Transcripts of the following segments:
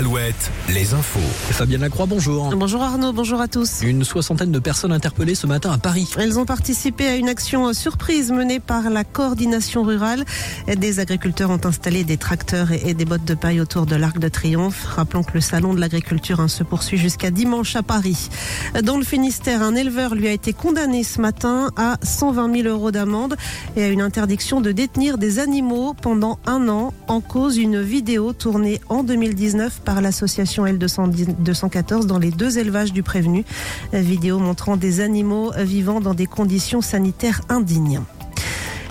Alouette, les infos. Fabienne Lacroix, bonjour. Bonjour Arnaud, bonjour à tous. Une soixantaine de personnes interpellées ce matin à Paris. Elles ont participé à une action surprise menée par la coordination rurale. Des agriculteurs ont installé des tracteurs et des bottes de paille autour de l'Arc de Triomphe. Rappelons que le salon de l'agriculture hein, se poursuit jusqu'à dimanche à Paris. Dans le Finistère, un éleveur lui a été condamné ce matin à 120 000 euros d'amende et à une interdiction de détenir des animaux pendant un an en cause une vidéo tournée en 2019 par l'association L214 dans les deux élevages du prévenu. Vidéo montrant des animaux vivant dans des conditions sanitaires indignes.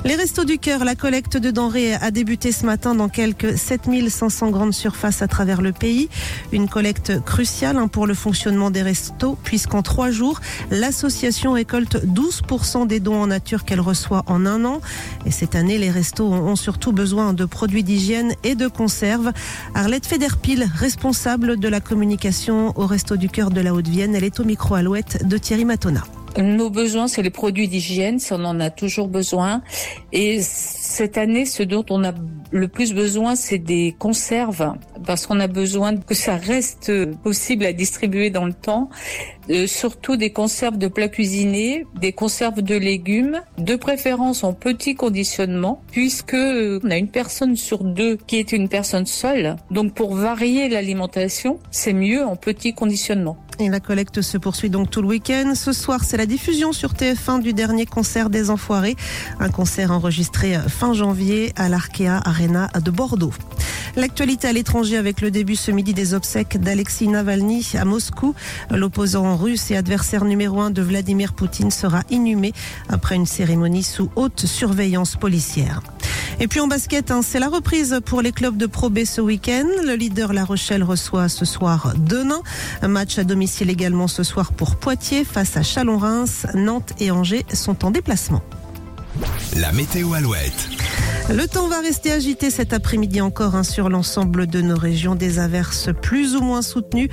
Les Restos du Cœur, la collecte de denrées a débuté ce matin dans quelques 7500 grandes surfaces à travers le pays. Une collecte cruciale hein, pour le fonctionnement des restos, puisqu'en trois jours, l'association récolte 12% des dons en nature qu'elle reçoit en un an. Et cette année, les restos ont surtout besoin de produits d'hygiène et de conserves. Arlette Federpil, responsable de la communication au Resto du Cœur de la Haute-Vienne, elle est au micro alouette de Thierry Matona. Nos besoins, c'est les produits d'hygiène, ça on en a toujours besoin. Et cette année, ce dont on a le plus besoin, c'est des conserves, parce qu'on a besoin que ça reste possible à distribuer dans le temps. Euh, surtout des conserves de plats cuisinés, des conserves de légumes, de préférence en petit conditionnement, puisque euh, on a une personne sur deux qui est une personne seule. Donc pour varier l'alimentation, c'est mieux en petit conditionnement. Et la collecte se poursuit donc tout le week-end. Ce soir, c'est la diffusion sur TF1 du dernier concert des Enfoirés. Un concert enregistré fin janvier à l'Arkea Arena de Bordeaux. L'actualité à l'étranger avec le début ce midi des obsèques d'Alexis Navalny à Moscou. L'opposant russe et adversaire numéro un de Vladimir Poutine sera inhumé après une cérémonie sous haute surveillance policière. Et puis en basket, hein, c'est la reprise pour les clubs de Pro B ce week-end. Le leader La Rochelle reçoit ce soir Denain. Un match à domicile également ce soir pour Poitiers face à Chalon-Reims. Nantes et Angers sont en déplacement. La météo Alouette. Le temps va rester agité cet après-midi encore hein, sur l'ensemble de nos régions. Des averses plus ou moins soutenues,